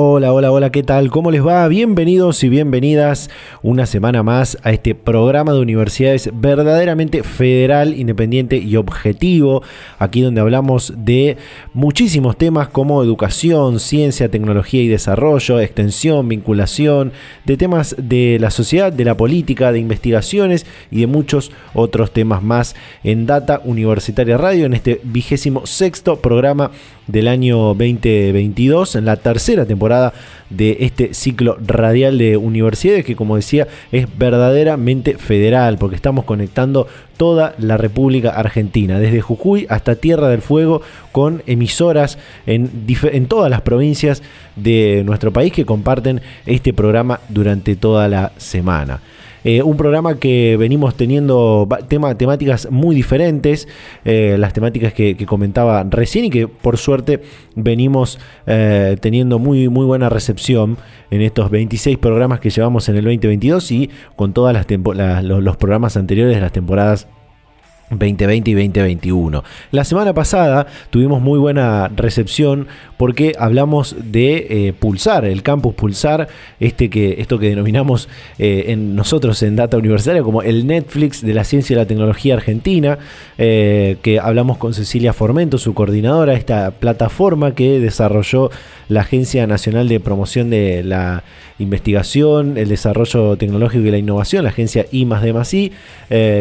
Hola, hola, hola, ¿qué tal? ¿Cómo les va? Bienvenidos y bienvenidas una semana más a este programa de universidades verdaderamente federal, independiente y objetivo. Aquí donde hablamos de muchísimos temas como educación, ciencia, tecnología y desarrollo, extensión, vinculación, de temas de la sociedad, de la política, de investigaciones y de muchos otros temas más en Data Universitaria Radio en este vigésimo sexto programa del año 2022, en la tercera temporada de este ciclo radial de universidades que como decía es verdaderamente federal porque estamos conectando toda la República Argentina, desde Jujuy hasta Tierra del Fuego, con emisoras en, en todas las provincias de nuestro país que comparten este programa durante toda la semana. Eh, un programa que venimos teniendo tema, temáticas muy diferentes, eh, las temáticas que, comentaba recién y que por suerte venimos eh, teniendo muy, muy buena recepción en estos 26 programas que llevamos en el 2022 y con todos los programas anteriores las temporadas 2020 y 2021. La semana pasada tuvimos muy buena recepción porque hablamos de eh, Pulsar, el campus Pulsar, este que, esto que denominamos eh, en nosotros en Data Universitaria como el Netflix de la ciencia y la tecnología argentina, eh, que hablamos con Cecilia Formento, su coordinadora, esta plataforma que desarrolló la Agencia Nacional de Promoción de la investigación, el desarrollo tecnológico y la innovación, la agencia I D I,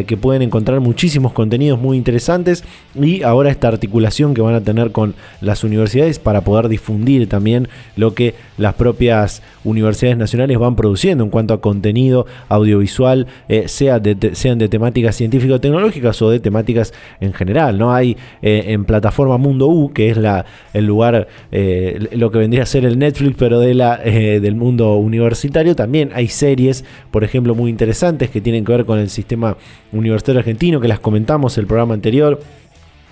que pueden encontrar muchísimos contenidos muy interesantes y ahora esta articulación que van a tener con las universidades para poder difundir también lo que las propias universidades nacionales van produciendo en cuanto a contenido audiovisual, eh, sea sean de temáticas científico-tecnológicas o de temáticas en general. ¿no? Hay eh, en plataforma Mundo U, que es la, el lugar, lo que vendría a ser el Netflix, pero de la, del mundo universitario. También hay series, por ejemplo, muy interesantes que tienen que ver con el sistema universitario argentino, que las comentamos el programa anterior.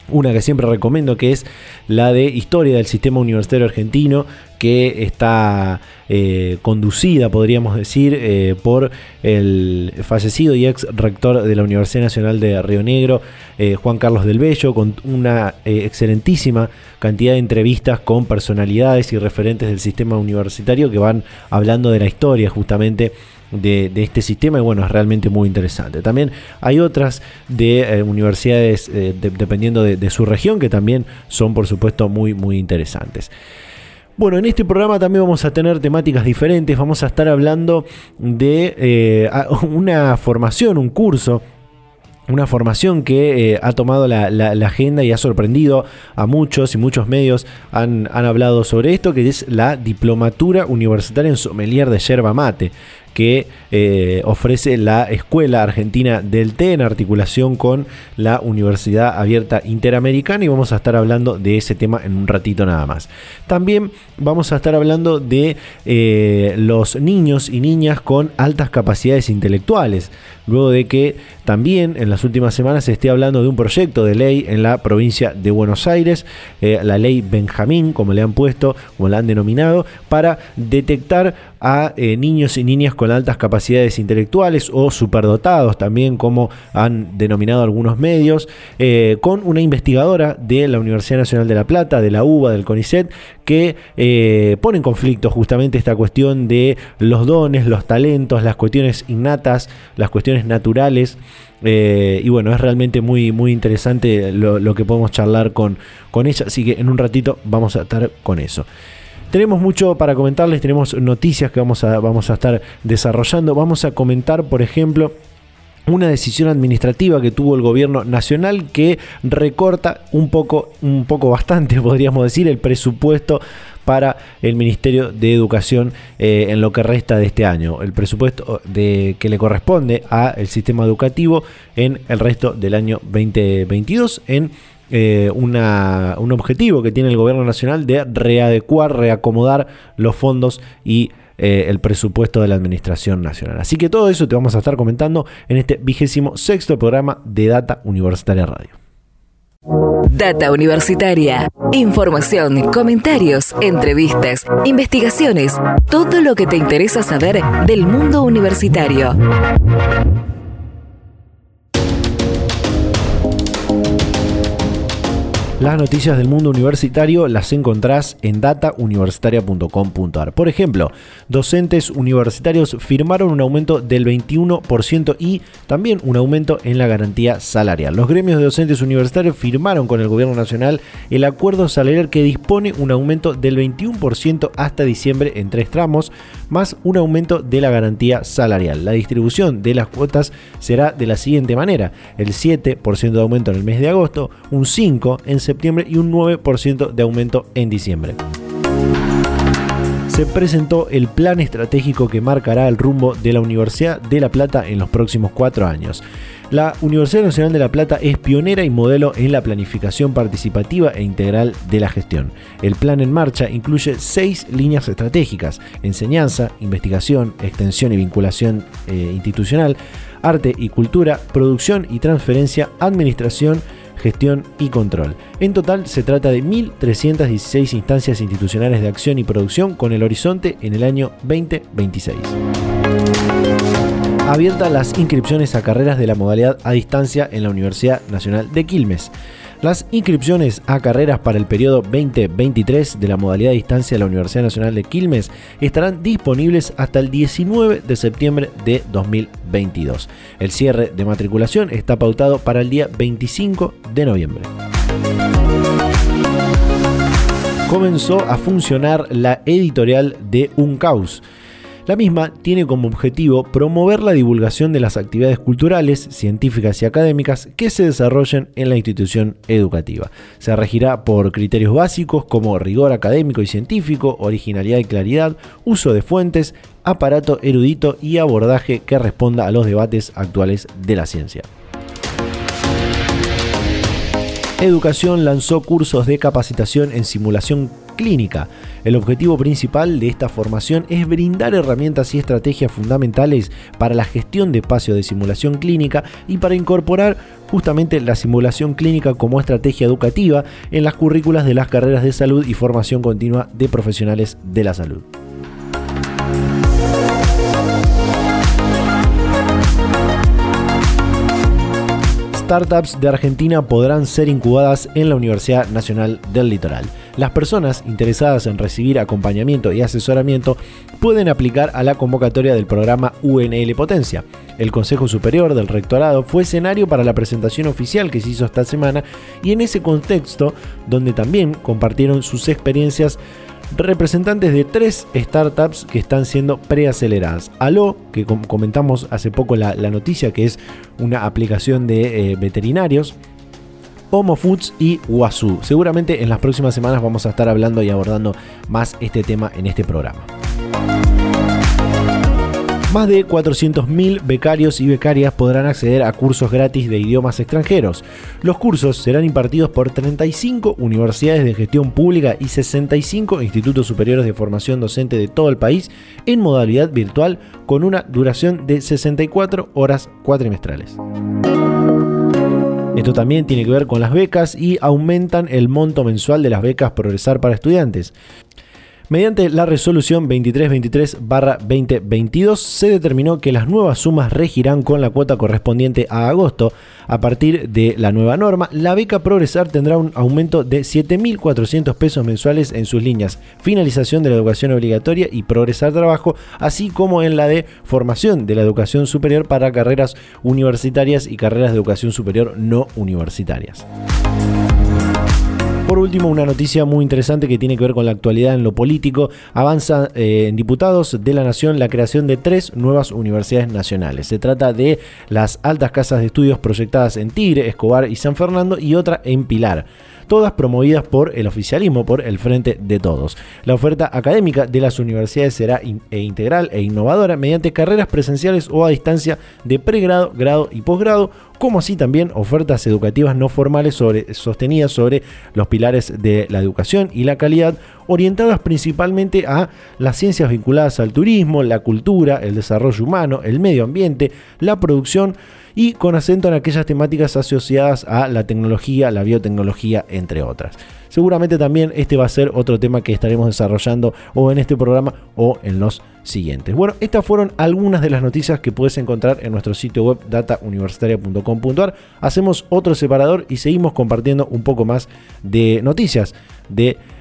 Una que siempre recomiendo que es la de Historia del Sistema Universitario Argentino, que está eh, conducida, podríamos decir, eh, por el fallecido y ex rector de la Universidad Nacional de Río Negro, eh, Juan Carlos del Bello, con una excelentísima cantidad de entrevistas con personalidades y referentes del sistema universitario que van hablando de la historia justamente de, este sistema y bueno, es realmente muy interesante. También hay otras de universidades dependiendo de, su región que también son por supuesto muy, muy interesantes. Bueno, en este programa también vamos a tener temáticas diferentes, vamos a estar hablando de eh, una formación, un curso una formación que eh, ha tomado la, agenda y ha sorprendido a muchos y muchos medios han, han, hablado sobre esto, que es la Diplomatura Universitaria en Sommelier de Yerba Mate que eh, ofrece la Escuela Argentina del Té en articulación con la Universidad Abierta Interamericana y vamos a estar hablando de ese tema en un ratito nada más. También vamos a estar hablando de eh, los niños y niñas con altas capacidades intelectuales, luego de que también en las últimas semanas se esté hablando de un proyecto de ley en la provincia de Buenos Aires, eh, la ley Benjamín, como le han puesto, como la han denominado, para detectar a eh, niños y niñas con altas capacidades intelectuales o superdotados también como han denominado algunos medios, eh, con una investigadora de la Universidad Nacional de La Plata, de la UBA, del CONICET, que eh, pone en conflicto justamente esta cuestión de los dones, los talentos, las cuestiones innatas, las cuestiones naturales. y bueno, es realmente muy, muy interesante lo, que podemos charlar con, con ella, así que en un ratito vamos a estar con eso. Tenemos mucho para comentarles, tenemos noticias que vamos a, vamos a estar desarrollando. Vamos a comentar, por ejemplo, una decisión administrativa que tuvo el gobierno nacional que recorta un poco, un poco bastante, podríamos decir, el presupuesto para el Ministerio de Educación eh, en lo que resta de este año. El presupuesto de, que le corresponde al sistema educativo en el resto del año 2022 en eh, un objetivo que tiene el gobierno nacional de readecuar, reacomodar los fondos y eh, el presupuesto de la Administración Nacional. Así que todo eso te vamos a estar comentando en este vigésimo sexto programa de Data Universitaria Radio. Data Universitaria. Información, comentarios, entrevistas, investigaciones, todo lo que te interesa saber del mundo universitario. Las noticias del mundo universitario las encontrás en datauniversitaria.com.ar. Por ejemplo, docentes universitarios firmaron un aumento del 21% y también un aumento en la garantía salarial. Los gremios de docentes universitarios firmaron con el gobierno nacional el acuerdo salarial que dispone un aumento del 21% hasta diciembre en tres tramos, más un aumento de la garantía salarial. La distribución de las cuotas será de la siguiente manera: el 7% de aumento en el mes de agosto, un 5% en septiembre y un 9% de aumento en diciembre. Se presentó el plan estratégico que marcará el rumbo de la Universidad de La Plata en los próximos cuatro años. La Universidad Nacional de La Plata es pionera y modelo en la planificación participativa e integral de la gestión. El plan en marcha incluye seis líneas estratégicas, enseñanza, investigación, extensión y vinculación eh, institucional, arte y cultura, producción y transferencia, administración, gestión y control. En total se trata de 1.316 instancias institucionales de acción y producción con el horizonte en el año 2026. Abierta las inscripciones a carreras de la modalidad a distancia en la Universidad Nacional de Quilmes. Las inscripciones a carreras para el periodo 2023 de la modalidad de distancia de la Universidad Nacional de Quilmes estarán disponibles hasta el 19 de septiembre de 2022. El cierre de matriculación está pautado para el día 25 de noviembre comenzó a funcionar la editorial de Un Caos. La misma tiene como objetivo promover la divulgación de las actividades culturales, científicas y académicas que se desarrollen en la institución educativa. Se regirá por criterios básicos como rigor académico y científico, originalidad y claridad, uso de fuentes, aparato erudito y abordaje que responda a los debates actuales de la ciencia. Educación lanzó cursos de capacitación en simulación clínica. El objetivo principal de esta formación es brindar herramientas y estrategias fundamentales para la gestión de espacios de simulación clínica y para incorporar justamente la simulación clínica como estrategia educativa en las currículas de las carreras de salud y formación continua de profesionales de la salud. startups de Argentina podrán ser incubadas en la Universidad Nacional del Litoral. Las personas interesadas en recibir acompañamiento y asesoramiento pueden aplicar a la convocatoria del programa UNL Potencia. El Consejo Superior del Rectorado fue escenario para la presentación oficial que se hizo esta semana y en ese contexto, donde también compartieron sus experiencias representantes de tres startups que están siendo preaceleradas. Aló, que comentamos hace poco la, noticia, que es una aplicación de eh, veterinarios. Homo Foods y Wasu. Seguramente en las próximas semanas vamos a estar hablando y abordando más este tema en este programa. Más de 400.000 becarios y becarias podrán acceder a cursos gratis de idiomas extranjeros. Los cursos serán impartidos por 35 universidades de gestión pública y 65 institutos superiores de formación docente de todo el país en modalidad virtual con una duración de 64 horas cuatrimestrales. Esto también tiene que ver con las becas y aumentan el monto mensual de las becas Progresar para estudiantes. Mediante la resolución 2323-2022 se determinó que las nuevas sumas regirán con la cuota correspondiente a agosto. A partir de la nueva norma, la beca Progresar tendrá un aumento de 7.400 pesos mensuales en sus líneas finalización de la educación obligatoria y Progresar Trabajo, así como en la de formación de la educación superior para carreras universitarias y carreras de educación superior no universitarias. Por último, una noticia muy interesante que tiene que ver con la actualidad en lo político. Avanza eh, en diputados de la Nación la creación de tres nuevas universidades nacionales. Se trata de las altas casas de estudios proyectadas en Tigre, Escobar y San Fernando y otra en Pilar. Todas promovidas por el oficialismo, por el Frente de Todos. La oferta académica de las universidades será e integral e innovadora mediante carreras presenciales o a distancia de pregrado, grado y posgrado, como así también ofertas educativas no formales sostenidas sobre los pilares de la educación y la calidad, orientadas principalmente a las ciencias vinculadas al turismo, la cultura, el desarrollo humano, el medio ambiente, la producción y con acento en aquellas temáticas asociadas a la tecnología, la biotecnología, entre otras. Seguramente también este va a ser otro tema que estaremos desarrollando o en este programa o en los siguientes. Bueno, estas fueron algunas de las noticias que puedes encontrar en nuestro sitio web datauniversitaria.com.ar. Hacemos otro separador y seguimos compartiendo un poco más de noticias de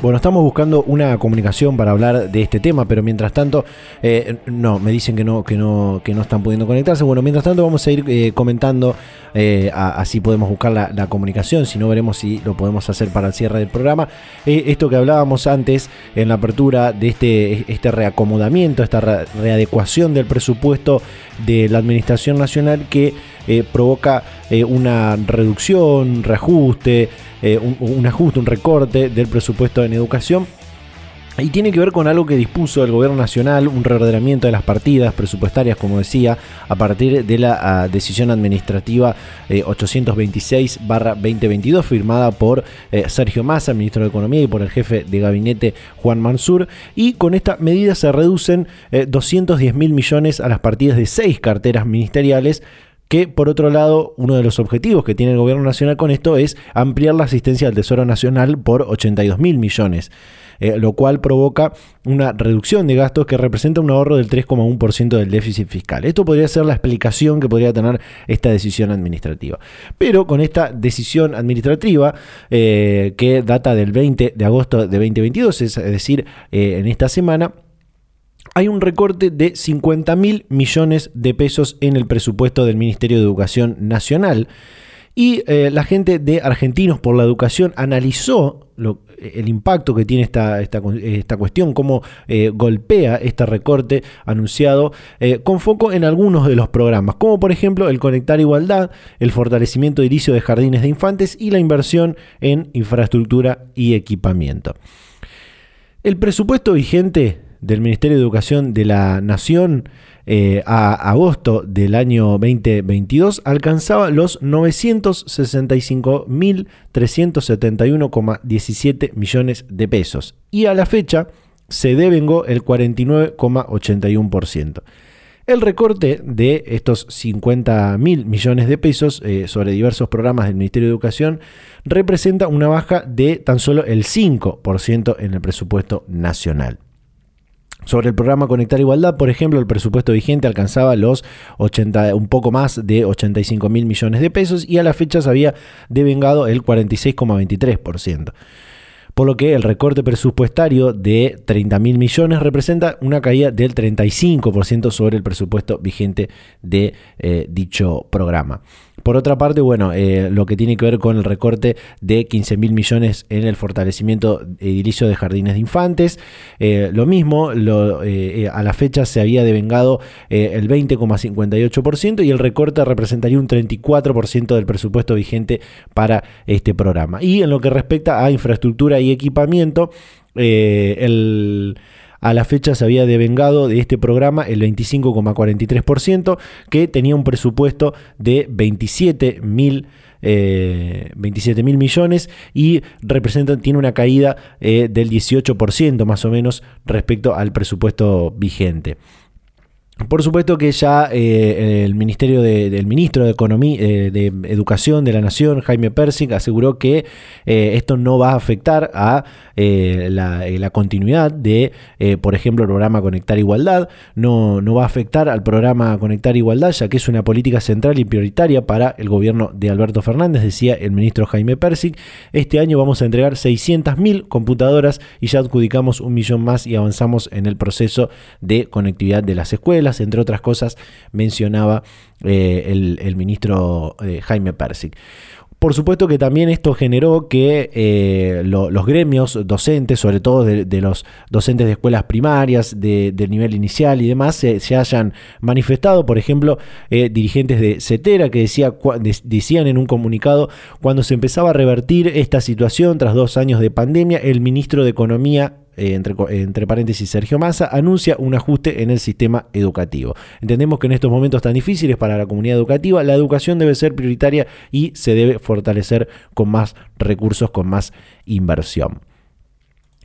Bueno, estamos buscando una comunicación para hablar de este tema, pero mientras tanto, eh, no, me dicen que no, que no, que no están pudiendo conectarse. Bueno, mientras tanto vamos a ir eh, comentando, eh, así podemos buscar la, comunicación, si no veremos si lo podemos hacer para el cierre del programa. esto que hablábamos antes en la apertura de este, este reacomodamiento, esta readecuación del presupuesto de la Administración Nacional que provoca una reducción, reajuste. Eh, un, ajuste, un recorte del presupuesto en educación. Y tiene que ver con algo que dispuso el gobierno nacional, un reordenamiento de las partidas presupuestarias, como decía, a partir de la ah, decisión administrativa 826-2022, eh, firmada por eh, Sergio Massa, ministro de Economía, y por el jefe de gabinete Juan Mansur. Y con esta medida se reducen 210 mil millones a las partidas de seis carteras ministeriales que por otro lado, uno de los objetivos que tiene el gobierno nacional con esto es ampliar la asistencia al Tesoro Nacional por 82 mil millones. Eh, lo cual provoca una reducción de gastos que representa un ahorro del 3,1% del déficit fiscal. Esto podría ser la explicación que podría tener esta decisión administrativa. Pero con esta decisión administrativa, eh, que data del 20 de agosto de 2022, es decir, eh, en esta semana, hay un recorte de 50 mil millones de pesos en el presupuesto del Ministerio de Educación Nacional. Y eh, la gente de Argentinos por la Educación analizó el impacto que tiene esta, esta, cuestión, cómo eh, golpea este recorte anunciado, eh, con foco en algunos de los programas, como por ejemplo el Conectar Igualdad, el fortalecimiento edilicio de jardines de infantes y la inversión en infraestructura y equipamiento. El presupuesto vigente del Ministerio de Educación de la Nación eh, a agosto del año 2022 alcanzaba los 965.371,17 millones de pesos y a la fecha se devengó el 49,81%. El recorte de estos 50 mil millones de pesos eh, sobre diversos programas del Ministerio de Educación representa una baja de tan solo el 5% en el presupuesto nacional. Sobre el programa Conectar Igualdad, por ejemplo, el presupuesto vigente alcanzaba los 80, un poco más de 85 mil millones de pesos y a la fecha se había devengado el 46,23% por lo que el recorte presupuestario de 30 mil millones representa una caída del 35% sobre el presupuesto vigente de eh, dicho programa. Por otra parte, bueno, eh, lo que tiene que ver con el recorte de 15 mil millones en el fortalecimiento edilicio de jardines de infantes, eh, lo mismo, eh, a la fecha se había devengado el 20,58% y el recorte representaría un 34% del presupuesto vigente para este programa. Y en lo que respecta a infraestructura y equipamiento, el a la fecha se había devengado de este programa el 25,43%, que tenía un presupuesto de 27 mil 27 eh, mil millones y representa, tiene una caída eh, del 18% más o menos respecto al presupuesto vigente. Por supuesto que ya eh, el ministerio del ministro de Economía, eh, de Educación de la Nación, Jaime Persing, aseguró que eh, esto no va a afectar a la, continuidad de, por ejemplo, el programa Conectar Igualdad, no, no va a afectar al programa Conectar Igualdad, ya que es una política central y prioritaria para el gobierno de Alberto Fernández, decía el ministro Jaime Persing. Este año vamos a entregar 600.000 computadoras y ya adjudicamos un millón más y avanzamos en el proceso de conectividad de las escuelas entre otras cosas, mencionaba eh, el, ministro eh, Jaime Persic. Por supuesto que también esto generó que eh, los gremios docentes, sobre todo de, los docentes de escuelas primarias, de, del nivel inicial y demás, se, hayan manifestado. Por ejemplo, dirigentes de CETERA que decía, decían en un comunicado, cuando se empezaba a revertir esta situación tras dos años de pandemia, el ministro de Economía eh, entre, paréntesis Sergio Massa, anuncia un ajuste en el sistema educativo. Entendemos que en estos momentos tan difíciles para la comunidad educativa, la educación debe ser prioritaria y se debe fortalecer con más recursos, con más inversión.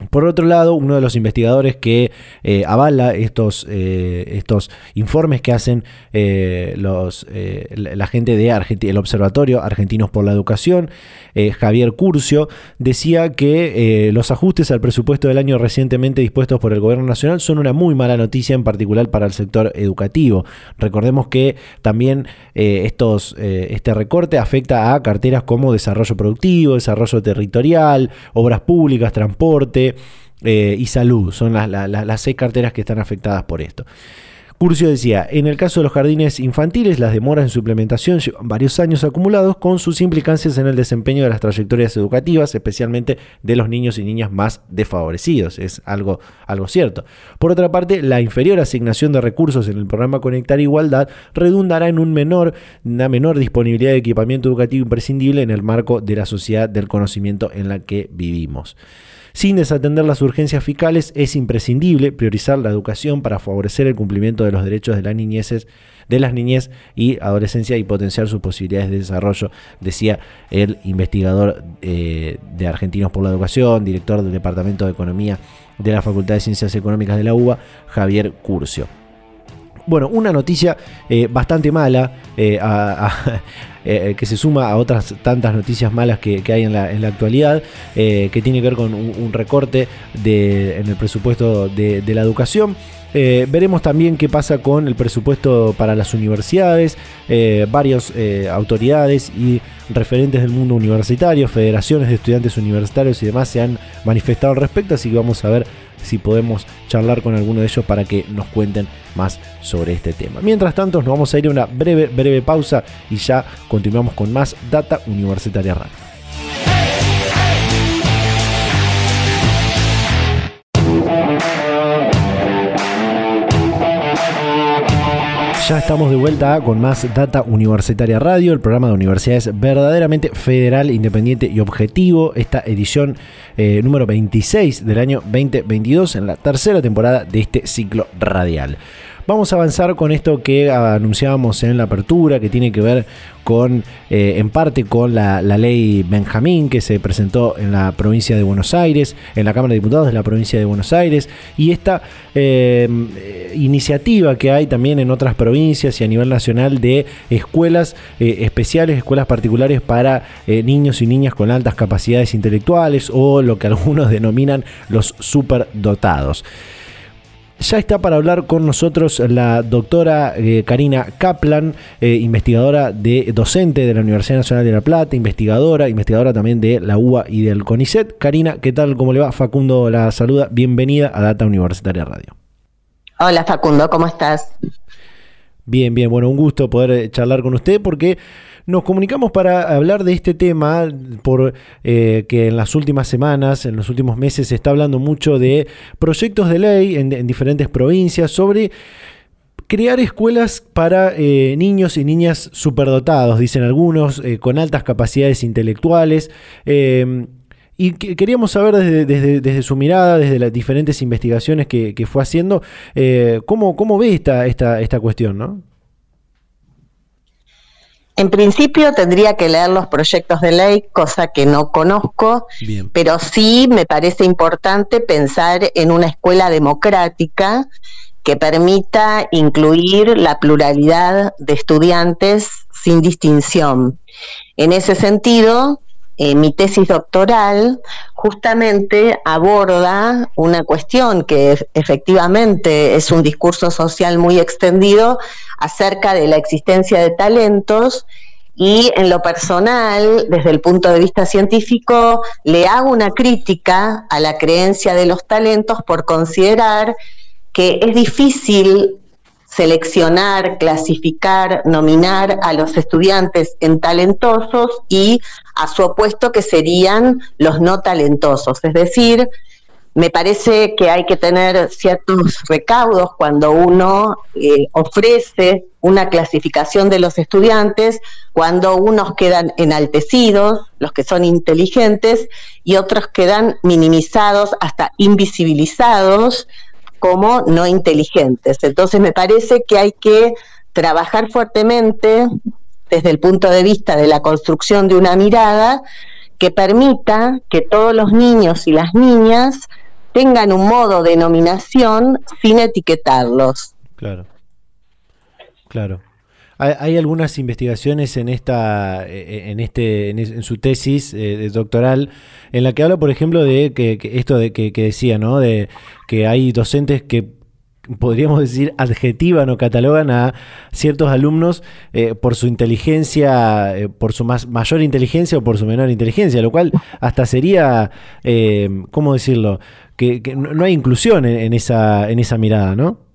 Por otro lado, uno de los investigadores que eh, avala estos, eh, estos informes que hacen eh, los, la gente de el Observatorio Argentinos por la Educación, Javier Curcio, decía que los ajustes al presupuesto del año recientemente dispuestos por el Gobierno Nacional son una muy mala noticia, en particular para el sector educativo. Recordemos que también estos, este recorte afecta a carteras como desarrollo productivo, desarrollo territorial, obras públicas, transporte, eh, y salud. Son las, seis carteras que están afectadas por esto. Curcio decía, en el caso de los jardines infantiles, las demoras en su implementación llevan varios años acumulados con sus implicancias en el desempeño de las trayectorias educativas, especialmente de los niños y niñas más desfavorecidos. Es algo, algo cierto. Por otra parte, la inferior asignación de recursos en el programa Conectar Igualdad redundará en un menor, una menor disponibilidad de equipamiento educativo imprescindible en el marco de la sociedad del conocimiento en la que vivimos. Sin desatender las urgencias fiscales, es imprescindible priorizar la educación para favorecer el cumplimiento de los derechos de las niñeces de las niñez y adolescencia y potenciar sus posibilidades de desarrollo, decía el investigador eh, de Argentinos por la Educación, director del Departamento de Economía de la Facultad de Ciencias Económicas de la UBA, Javier Curcio. Bueno, una noticia eh, bastante mala eh, eh, que se suma a otras tantas noticias malas que, hay en la, actualidad, que tiene que ver con un, recorte en el presupuesto de, la educación. veremos también qué pasa con el presupuesto para las universidades. varias autoridades y referentes del mundo universitario, federaciones de estudiantes universitarios y demás se han manifestado al respecto, así que vamos a ver si podemos charlar con alguno de ellos para que nos cuenten más sobre este tema. Mientras tanto, nos vamos a ir a una breve, breve pausa y ya continuamos con más Data Universitaria Radio. Ya estamos de vuelta con más Data Universitaria Radio, el programa de universidades verdaderamente federal, independiente y objetivo. Esta edición eh, número 26 del año 2022 en la tercera temporada de este ciclo radial. Vamos a avanzar con esto que anunciábamos en la apertura, que tiene que ver con, eh, en parte con la, ley Benjamín que se presentó en la provincia de Buenos Aires, en la Cámara de Diputados de la provincia de Buenos Aires, y esta eh, iniciativa que hay también en otras provincias y a nivel nacional de escuelas eh, especiales, escuelas particulares para niños y niñas con altas capacidades intelectuales o lo que algunos denominan los superdotados. Ya está para hablar con nosotros la doctora eh, Karina Kaplan, eh, investigadora de docente de la Universidad Nacional de La Plata, investigadora, investigadora también de la UBA y del CONICET. Karina, ¿qué tal? ¿Cómo le va? Facundo la saluda. Bienvenida a Data Universitaria Radio. Hola Facundo, ¿cómo estás? Bien, bien, bueno, un gusto poder eh, charlar con usted porque nos comunicamos para hablar de este tema, por eh, que en las últimas semanas, en los últimos meses, se está hablando mucho de proyectos de ley en, diferentes provincias sobre crear escuelas para eh, niños y niñas superdotados, dicen algunos, eh, con altas capacidades intelectuales. y queríamos saber desde, su mirada, desde las diferentes investigaciones que, fue haciendo, cómo, cómo ve esta, esta, esta cuestión, ¿no? En principio tendría que leer los proyectos de ley, cosa que no conozco, pero sí me parece importante pensar en una escuela democrática que permita incluir la pluralidad de estudiantes sin distinción. En ese sentido, eh, mi tesis doctoral justamente aborda una cuestión que efectivamente es un discurso social muy extendido acerca de la existencia de talentos y en lo personal, desde el punto de vista científico, le hago una crítica a la creencia de los talentos por considerar que es difícil seleccionar, clasificar, nominar a los estudiantes en talentosos y a su opuesto que serían los no talentosos. Es decir, me parece que hay que tener ciertos recaudos cuando uno eh, ofrece una clasificación de los estudiantes, cuando unos quedan enaltecidos, los que son inteligentes, y otros quedan minimizados, hasta invisibilizados como no inteligentes. Entonces me parece que hay que trabajar fuertemente desde el punto de vista de la construcción de una mirada que permita que todos los niños y las niñas tengan un modo de nominación sin etiquetarlos. Claro. Claro. Hay, algunas investigaciones en esta, eh, en este, en, su tesis eh, doctoral, en la que habla, por ejemplo, de que, esto de que, decía, ¿no? De que hay docentes que podríamos decir, adjetivan o catalogan a ciertos alumnos eh, por su inteligencia, por su más, mayor inteligencia o por su menor inteligencia, lo cual hasta sería, ¿cómo decirlo? Que, no hay inclusión en, esa, en esa mirada, ¿no?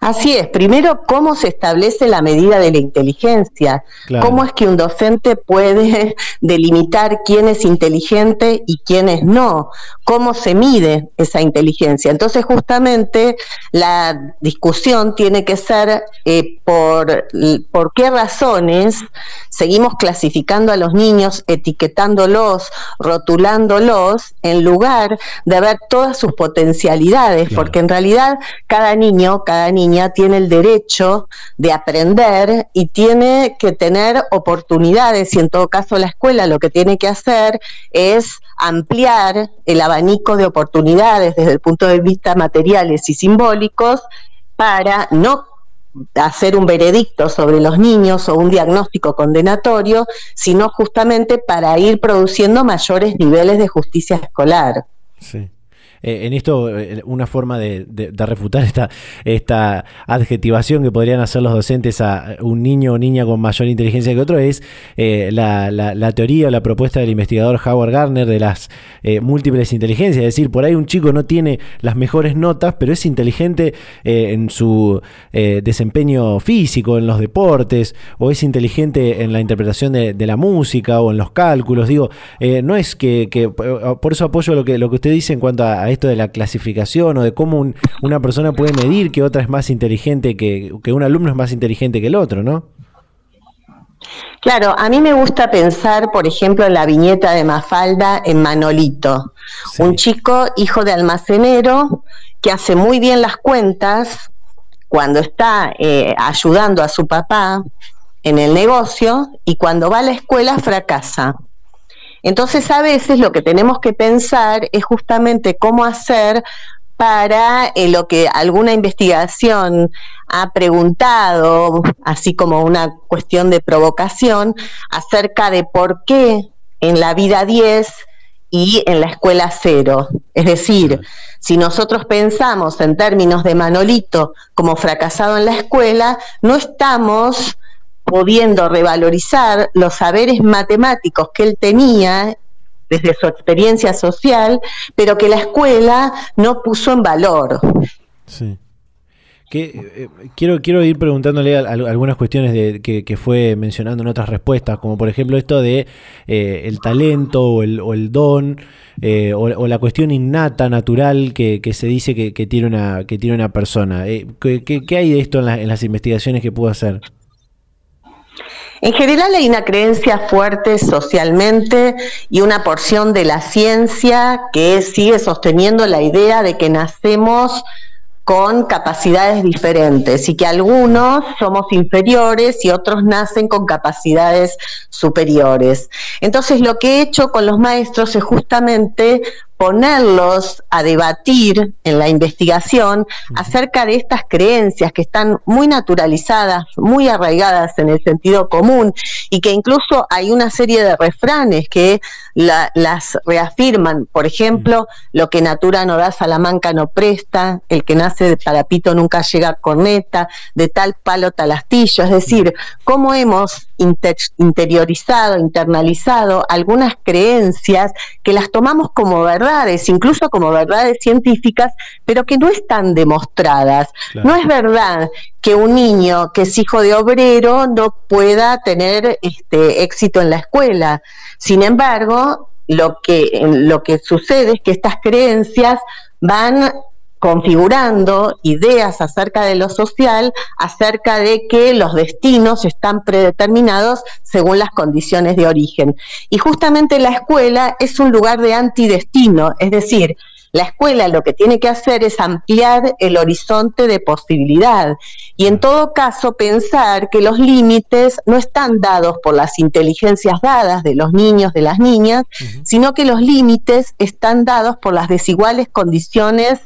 Así es, primero, ¿cómo se establece la medida de la inteligencia? ¿Cómo es que un docente puede delimitar quién es inteligente y quién es no? ¿Cómo se mide esa inteligencia? Entonces, justamente, la discusión tiene que ser eh, por, por qué razones seguimos clasificando a los niños, etiquetándolos, rotulándolos, en lugar de ver todas sus potencialidades, porque en realidad cada niño, cada tiene el derecho de aprender y tiene que tener oportunidades y en todo caso la escuela lo que tiene que hacer es ampliar el abanico de oportunidades desde el punto de vista materiales y simbólicos para no hacer un veredicto sobre los niños o un diagnóstico condenatorio, sino justamente para ir produciendo mayores niveles de justicia escolar. Sí. Eh, en esto eh, una forma de, refutar esta, adjetivación que podrían hacer los docentes a un niño o niña con mayor inteligencia que otro es eh, la, la, teoría o la propuesta del investigador Howard Gardner de las múltiples inteligencias. Es decir, por ahí un chico no tiene las mejores notas, pero es inteligente en su desempeño físico, en los deportes, o es inteligente en la interpretación de, la música o en los cálculos. Digo, no es que, que, por eso apoyo lo que, lo que usted dice en cuanto a esto de la clasificación o de cómo una persona puede medir que otra es más inteligente, que, que un alumno es más inteligente que el otro, ¿no? Claro, a mí me gusta pensar, por ejemplo, en la viñeta de Mafalda en Manolito, un chico hijo de almacenero que hace muy bien las cuentas cuando está eh, ayudando a su papá en el negocio y cuando va a la escuela fracasa. Entonces a veces lo que tenemos que pensar es justamente cómo hacer para eh, lo que alguna investigación ha preguntado, así como una cuestión de provocación, acerca de por qué en la vida 10 y en la escuela 0. Es decir, si nosotros pensamos en términos de Manolito como fracasado en la escuela, no estamos pudiendo revalorizar los saberes matemáticos que él tenía desde su experiencia social, pero que la escuela no puso en valor. Sí. Eh, quiero, quiero ir preguntándole algunas cuestiones de, que, fue mencionando en otras respuestas, como por ejemplo esto de eh, el talento o el, don, eh, o, la cuestión innata, natural, que, se dice que, tiene una, que tiene una persona. ¿qué, hay de esto en, en las investigaciones que pudo hacer? En general hay una creencia fuerte socialmente y una porción de la ciencia que sigue sosteniendo la idea de que nacemos con capacidades diferentes y que algunos somos inferiores y otros nacen con capacidades superiores. Entonces lo que he hecho con los maestros es justamente ponerlos a debatir en la investigación acerca de estas creencias que están muy naturalizadas, muy arraigadas en el sentido común y que incluso hay una serie de refranes que las reafirman. Por ejemplo, lo que natura no da, Salamanca no presta, el que nace de parapito nunca llega a corneta, de tal palo tal astillo. Es decir, cómo hemos interiorizado, internalizado algunas creencias que las tomamos como verdades, incluso como verdades científicas, pero que no están demostradas. No es verdad que un niño que es hijo de obrero no pueda tener este éxito en la escuela. Sin embargo, lo que, lo que sucede es que estas creencias van configurando ideas acerca de lo social, acerca de que los destinos están predeterminados según las condiciones de origen. Y justamente la escuela es un lugar de antidestino, es decir, la escuela lo que tiene que hacer es ampliar el horizonte de posibilidad y en todo caso pensar que los límites no están dados por las inteligencias dadas de los niños, de las niñas, sino que los límites están dados por las desiguales condiciones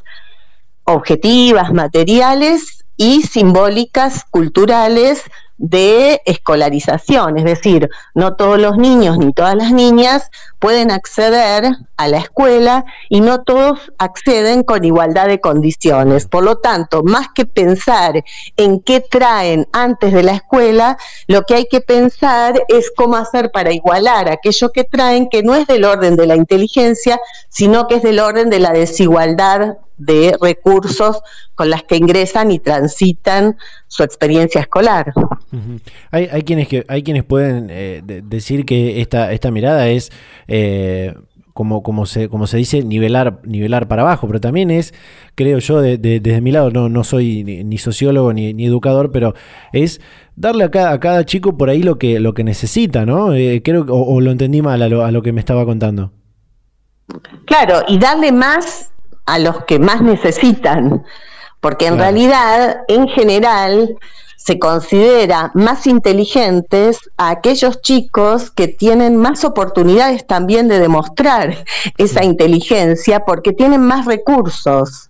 objetivas, materiales y simbólicas, culturales de escolarización, es decir, no todos los niños ni todas las niñas pueden acceder a la escuela y no todos acceden con igualdad de condiciones. Por lo tanto, más que pensar en qué traen antes de la escuela, lo que hay que pensar es cómo hacer para igualar aquello que traen que no es del orden de la inteligencia, sino que es del orden de la desigualdad de recursos con las que ingresan y transitan su experiencia escolar. hay, hay, quienes que hay quienes pueden eh, decir que esta, esta mirada es eh, como, como, se, como se dice, nivelar, nivelar para abajo, pero también es, creo yo, desde mi lado, no, no soy ni, sociólogo ni, educador, pero es darle a cada, a cada, chico por ahí lo que, lo que necesita, ¿no? Eh, creo, o, o, lo entendí mal a lo, a lo que me estaba contando. Claro, y darle más a los que más necesitan, porque en realidad, en general, se considera más inteligentes a aquellos chicos que tienen más oportunidades también de demostrar esa inteligencia porque tienen más recursos.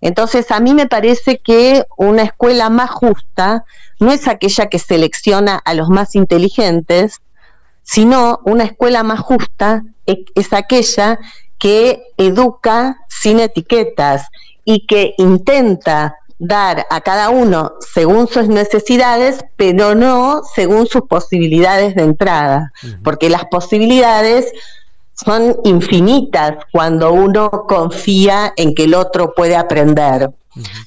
Entonces, a mí me parece que una escuela más justa no es aquella que selecciona a los más inteligentes, sino una escuela más justa es aquella que educa sin etiquetas y que intenta dar a cada uno según sus necesidades, pero no según sus posibilidades de entrada, porque las posibilidades son infinitas cuando uno confía en que el otro puede aprender.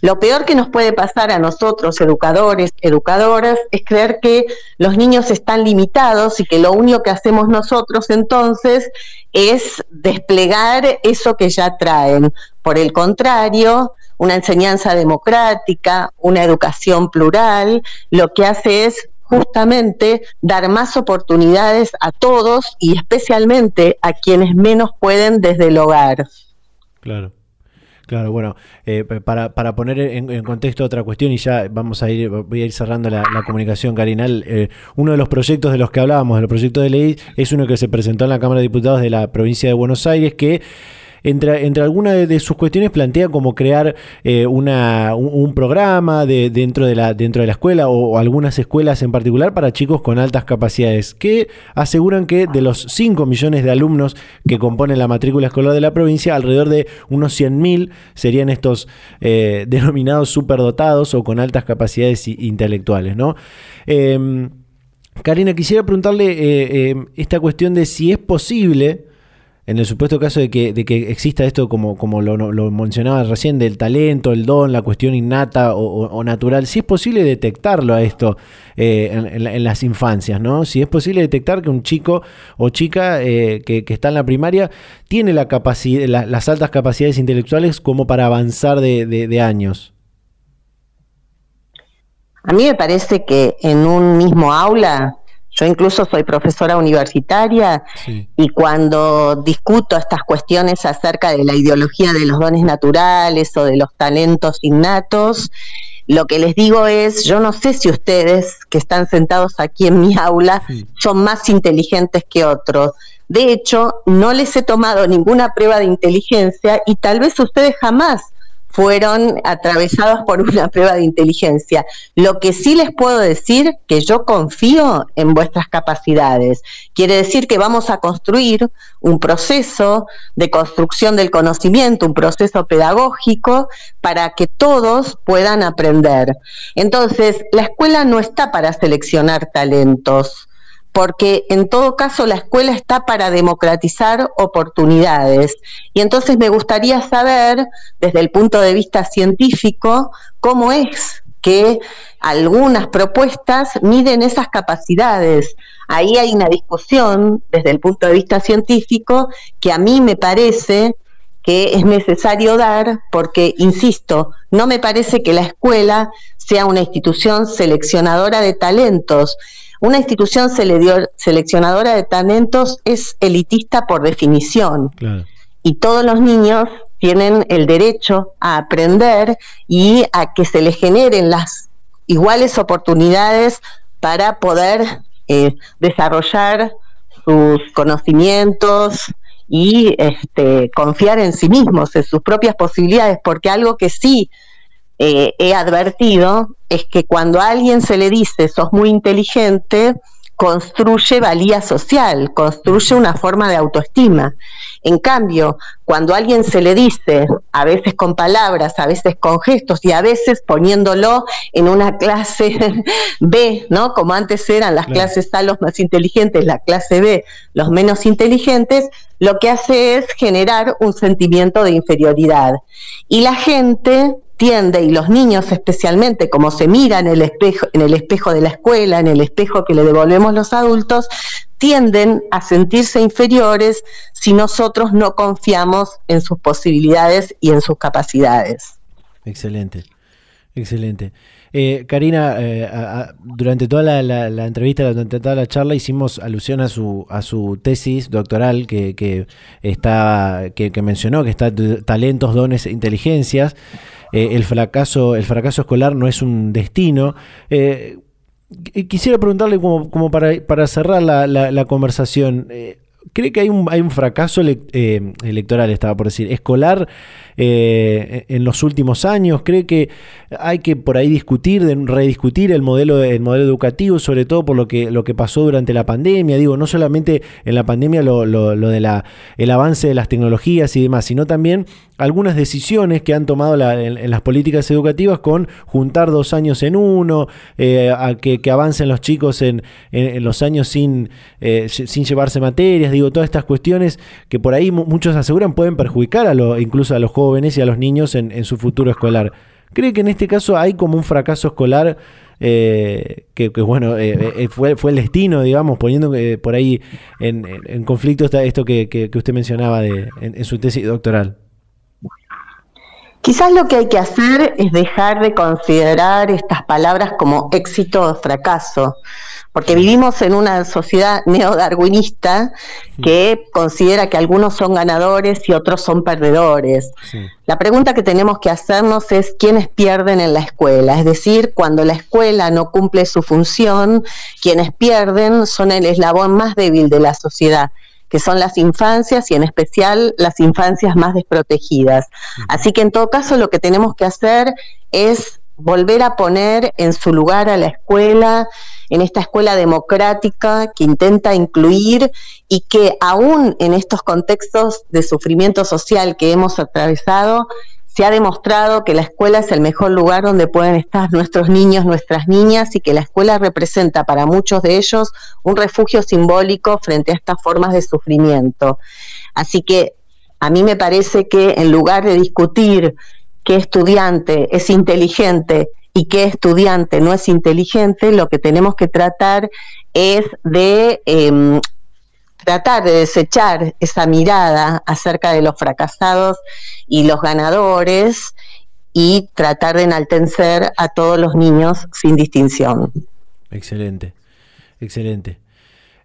Lo peor que nos puede pasar a nosotros, educadores, educadoras, es creer que los niños están limitados y que lo único que hacemos nosotros entonces es desplegar eso que ya traen. Por el contrario, una enseñanza democrática, una educación plural, lo que hace es justamente dar más oportunidades a todos y especialmente a quienes menos pueden desde el hogar. Claro. Claro, bueno, eh, para, para, poner en, contexto otra cuestión y ya vamos a ir, voy a ir cerrando la, comunicación, Carinal. Eh, uno de los proyectos de los que hablábamos, el proyecto de ley, es uno que se presentó en la Cámara de Diputados de la provincia de Buenos Aires, que entre, entre algunas de, sus cuestiones plantea como crear eh, una, un, programa de, dentro, de la, dentro de la escuela o, algunas escuelas en particular para chicos con altas capacidades, que aseguran que de los 5 millones de alumnos que componen la matrícula escolar de la provincia, alrededor de unos 100.000 serían estos eh, denominados superdotados o con altas capacidades intelectuales, ¿no? Em, Karina, quisiera preguntarle eh, esta cuestión de si es posible en el supuesto caso de que, de que exista esto, como, como lo, mencionaba recién, del talento, el don, la cuestión innata o, natural, si es posible detectarlo a esto eh, en, las infancias, ¿no? Si es posible detectar que un chico o chica eh, que, está en la primaria tiene las altas capacidades intelectuales como para avanzar de años. A mí me parece que en un mismo aula yo incluso soy profesora universitaria y cuando discuto estas cuestiones acerca de la ideología de los dones naturales o de los talentos innatos, lo que les digo es, yo no sé si ustedes que están sentados aquí en mi aula son más inteligentes que otros, De hecho, no les he tomado ninguna prueba de inteligencia y tal vez ustedes jamás fueron atravesados por una prueba de inteligencia. Lo que sí les puedo decir que yo confío en vuestras capacidades. Quiere decir que vamos a construir un proceso de construcción del conocimiento, un proceso pedagógico para que todos puedan aprender. Entonces, la escuela no está para seleccionar talentos porque en todo caso la escuela está para democratizar oportunidades. Y entonces me gustaría saber, desde el punto de vista científico, cómo es que algunas propuestas miden esas capacidades. Ahí hay una discusión desde el punto de vista científico que a mí me parece que es necesario dar porque, insisto, no me parece que la escuela sea una institución seleccionadora de talentos. Una institución seleccionadora de talentos es elitista por definición. Y todos los niños tienen el derecho a aprender y a que se les generen las iguales oportunidades para poder eh, desarrollar sus conocimientos y este, confiar en sí mismos, en sus propias posibilidades, porque algo que sí eh, he advertido es que cuando a alguien se le dice sos muy inteligente, construye valía social, construye una forma de autoestima. En cambio, cuando a alguien se le dice, a veces con palabras, a veces con gestos y a veces poniéndolo en una clase B, ¿no? Como antes eran las clases A los más inteligentes, la clase B los menos inteligentes, lo que hace es generar un sentimiento de inferioridad. Y la gente tiende, y los niños especialmente, como se miran en el espejo, en el espejo de la escuela, en el espejo que le devolvemos los adultos, tienden a sentirse inferiores si nosotros no confiamos en sus posibilidades y en sus capacidades. Excelente, excelente. Eh, Karina, eh, durante toda la, entrevista, durante toda la charla, hicimos alusión a su, a su tesis doctoral que, está, que, que mencionó, que está talentos, dones, e inteligencias. Eh, el, fracaso, el fracaso escolar no es un destino. Eh, quisiera preguntarle como, para, cerrar la, conversación. Eh, ¿Cree que hay un, hay un fracaso electoral, estaba por decir, escolar en los últimos años? ¿Cree que hay que por ahí discutir, rediscutir el modelo, el modelo educativo, sobre todo por lo que, lo que pasó durante la pandemia? Digo, no solamente en la pandemia lo, lo, de la, el avance de las tecnologías y demás, sino también algunas decisiones que han tomado en, las políticas educativas con juntar dos años en uno, eh, a que, avancen los chicos en, los años sin, eh, sin llevarse materias, digo, todas estas cuestiones que por ahí muchos aseguran pueden perjudicar a lo, incluso a los jóvenes y a los niños en, su futuro escolar. ¿Cree que en este caso hay como un fracaso escolar eh, que, bueno, fue, fue el destino, digamos, poniendo por ahí en, conflicto esto que, usted mencionaba de, en, su tesis doctoral. Quizás lo que hay que hacer es dejar de considerar estas palabras como éxito o fracaso, porque vivimos en una sociedad neodarwinista que considera que algunos son ganadores y otros son perdedores. La pregunta que tenemos que hacernos es quiénes pierden en la escuela, es decir, cuando la escuela no cumple su función, quienes pierden son el eslabón más débil de la sociedad que son las infancias y en especial las infancias más desprotegidas. Así que en todo caso lo que tenemos que hacer es volver a poner en su lugar a la escuela, en esta escuela democrática que intenta incluir y que aún en estos contextos de sufrimiento social que hemos atravesado, se ha demostrado que la escuela es el mejor lugar donde pueden estar nuestros niños, nuestras niñas y que la escuela representa para muchos de ellos un refugio simbólico frente a estas formas de sufrimiento. Así que a mí me parece que en lugar de discutir qué estudiante es inteligente y qué estudiante no es inteligente, lo que tenemos que tratar es de em, tratar de desechar esa mirada acerca de los fracasados y los ganadores y tratar de enaltecer a todos los niños sin distinción. Excelente, excelente.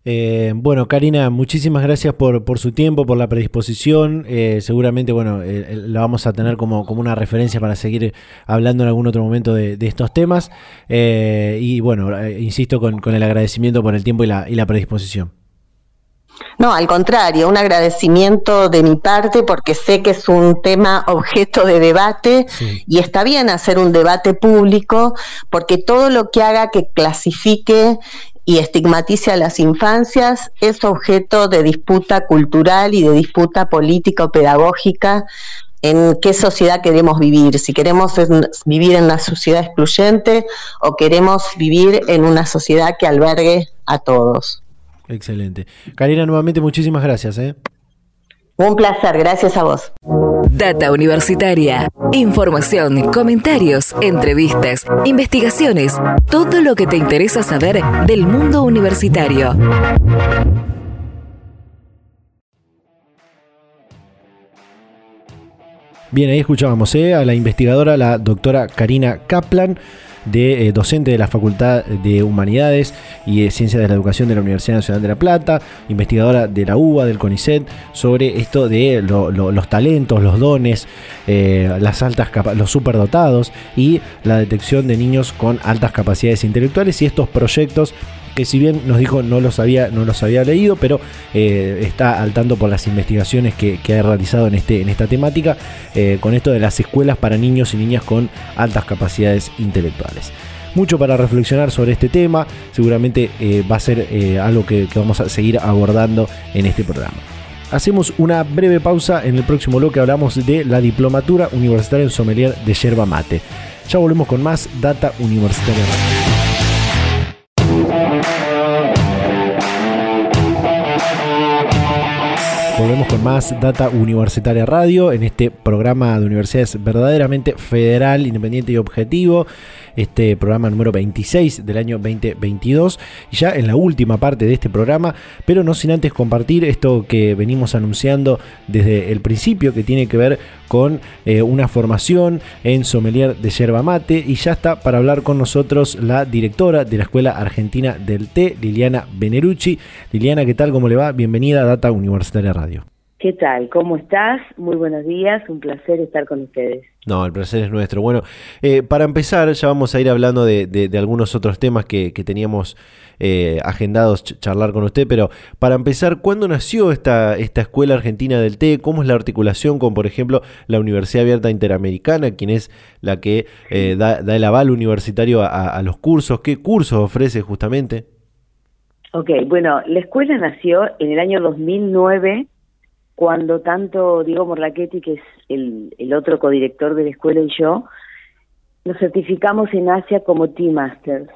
Eh, bueno, Karina, muchísimas gracias por, por, su tiempo, por la predisposición. Eh, seguramente, bueno, eh, la vamos a tener como, como, una referencia para seguir hablando en algún otro momento de, estos temas. y bueno, insisto con, con, el agradecimiento por el tiempo y la, y la predisposición. No, al contrario, un agradecimiento de mi parte porque sé que es un tema objeto de debate y está bien hacer un debate público porque todo lo que haga que clasifique y estigmatice a las infancias es objeto de disputa cultural y de disputa política o pedagógica en qué sociedad queremos vivir, si queremos vivir en una sociedad excluyente o queremos vivir en una sociedad que albergue a todos. Excelente. Karina, nuevamente muchísimas gracias. ¿eh? Un placer, gracias a vos. Data Universitaria. Información, comentarios, entrevistas, investigaciones, todo lo que te interesa saber del mundo universitario. Bien, ahí escuchábamos ¿eh? a la investigadora, la doctora Karina Kaplan de eh, docente de la Facultad de Humanidades y de Ciencias de la Educación de la Universidad Nacional de La Plata, investigadora de la UBA, del CONICET, sobre esto de los talentos, los dones, eh, las altas los superdotados y la detección de niños con altas capacidades intelectuales y estos proyectos si bien nos dijo no los había, no los había leído, pero eh, está al tanto por las investigaciones que, ha realizado en, este, en esta temática, eh, con esto de las escuelas para niños y niñas con altas capacidades intelectuales. Mucho para reflexionar sobre este tema, seguramente eh, va a ser algo que, que vamos a seguir abordando en este programa. Hacemos una breve pausa. En el próximo bloque hablamos de la diplomatura universitaria en sommelier de yerba mate. Ya volvemos con más Data Universitaria. Volvemos con más Data Universitaria Radio en este programa de universidades verdaderamente federal, independiente y objetivo. Este programa número 26 del año 2022. Y ya en la última parte de este programa, pero no sin antes compartir esto que venimos anunciando desde el principio, que tiene que ver con eh, una formación en sommelier de yerba mate. Y ya está para hablar con nosotros la directora de la Escuela Argentina del Té, Liliana Benerucci. Liliana, ¿qué tal? ¿Cómo le va? Bienvenida a Data Universitaria Radio. ¿Qué tal? ¿Cómo estás? Muy buenos días, un placer estar con ustedes. No, el placer es nuestro. Bueno, eh, para empezar, ya vamos a ir hablando de, algunos otros temas que, teníamos eh, agendados charlar con usted, pero para empezar, ¿cuándo nació esta, esta Escuela Argentina del Té? ¿Cómo es la articulación con, por ejemplo, la Universidad Abierta Interamericana, quien es la que eh, da, el aval universitario a, a los cursos? ¿Qué cursos ofrece justamente? Ok, bueno, la escuela nació en el año 2009 cuando tanto Diego Morlachetti, que es el, el otro codirector de la escuela, y yo, nos certificamos en Asia como Team Masters.